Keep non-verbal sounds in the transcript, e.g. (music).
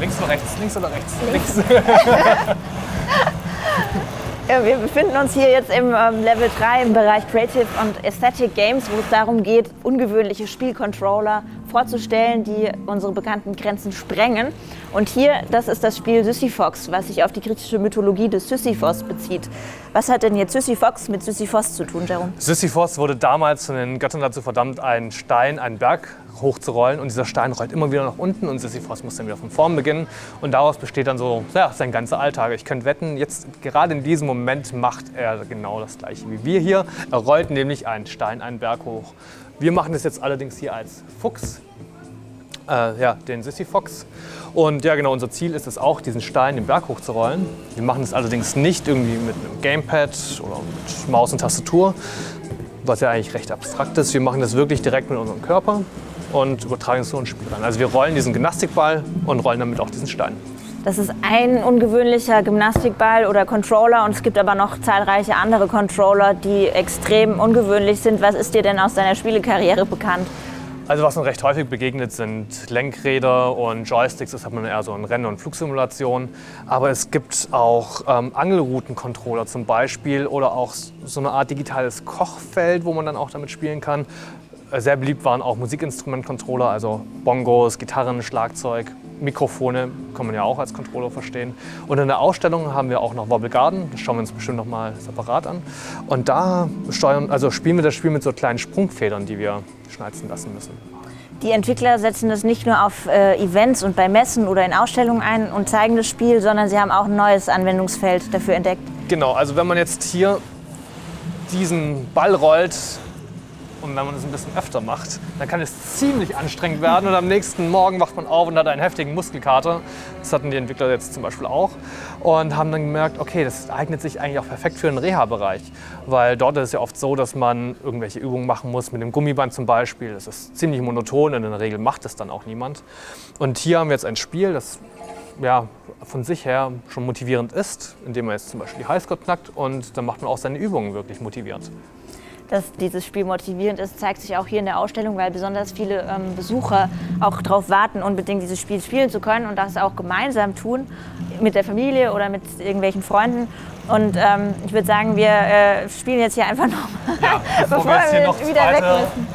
Links oder rechts? Links oder rechts? Links. (laughs) Ja, wir befinden uns hier jetzt im ähm, Level 3 im Bereich Creative und Aesthetic Games, wo es darum geht, ungewöhnliche Spielcontroller vorzustellen, die unsere bekannten Grenzen sprengen. Und hier, das ist das Spiel Sisyphos, was sich auf die griechische Mythologie des Sisyphos bezieht. Was hat denn jetzt Sisyphos mit Sisyphos zu tun, Jerome? Sisyphos wurde damals von den Göttern dazu verdammt, einen Stein, einen Berg hochzurollen. Und dieser Stein rollt immer wieder nach unten und Sisyphos muss dann wieder von vorn beginnen. Und daraus besteht dann so ja, sein ganzer Alltag. Ich könnte wetten, jetzt gerade in diesem Moment macht er genau das gleiche wie wir hier. Er rollt nämlich einen Stein, einen Berg hoch. Wir machen das jetzt allerdings hier als Fuchs, äh, ja, den Sisyphox. Und ja, genau, unser Ziel ist es auch, diesen Stein den Berg hochzurollen. Wir machen es allerdings nicht irgendwie mit einem Gamepad oder mit Maus und Tastatur, was ja eigentlich recht abstrakt ist. Wir machen das wirklich direkt mit unserem Körper und übertragen es so ein Spiel rein. Also wir rollen diesen Gymnastikball und rollen damit auch diesen Stein. Das ist ein ungewöhnlicher Gymnastikball oder Controller und es gibt aber noch zahlreiche andere Controller, die extrem ungewöhnlich sind. Was ist dir denn aus deiner Spielekarriere bekannt? Also was uns recht häufig begegnet, sind Lenkräder und Joysticks. Das hat man eher so in Rennen- und Flugsimulationen. Aber es gibt auch ähm, Angelroutencontroller zum Beispiel oder auch so eine Art digitales Kochfeld, wo man dann auch damit spielen kann. Äh, sehr beliebt waren auch Musikinstrument-Controller, also Bongos, Gitarren, Schlagzeug, Mikrofone kann man ja auch als Controller verstehen. Und in der Ausstellung haben wir auch noch Wobble Garden, das schauen wir uns bestimmt noch mal separat an. Und da steuern, also spielen wir das Spiel mit so kleinen Sprungfedern, die wir schnalzen lassen müssen. Die Entwickler setzen das nicht nur auf äh, Events und bei Messen oder in Ausstellungen ein und zeigen das Spiel, sondern sie haben auch ein neues Anwendungsfeld dafür entdeckt. Genau, also wenn man jetzt hier diesen Ball rollt, und wenn man es ein bisschen öfter macht, dann kann es ziemlich anstrengend werden und am nächsten Morgen wacht man auf und hat einen heftigen Muskelkater. Das hatten die Entwickler jetzt zum Beispiel auch und haben dann gemerkt, okay, das eignet sich eigentlich auch perfekt für den Reha-Bereich, weil dort ist es ja oft so, dass man irgendwelche Übungen machen muss mit dem Gummiband zum Beispiel. Das ist ziemlich monoton und in der Regel macht es dann auch niemand. Und hier haben wir jetzt ein Spiel, das ja, von sich her schon motivierend ist, indem man jetzt zum Beispiel die Highscore knackt und dann macht man auch seine Übungen wirklich motiviert dass dieses Spiel motivierend ist, zeigt sich auch hier in der Ausstellung, weil besonders viele ähm, Besucher auch darauf warten, unbedingt dieses Spiel spielen zu können und das auch gemeinsam tun mit der Familie oder mit irgendwelchen Freunden. Und ähm, ich würde sagen, wir äh, spielen jetzt hier einfach noch, ja, bevor, bevor wir, jetzt hier noch wieder weg müssen.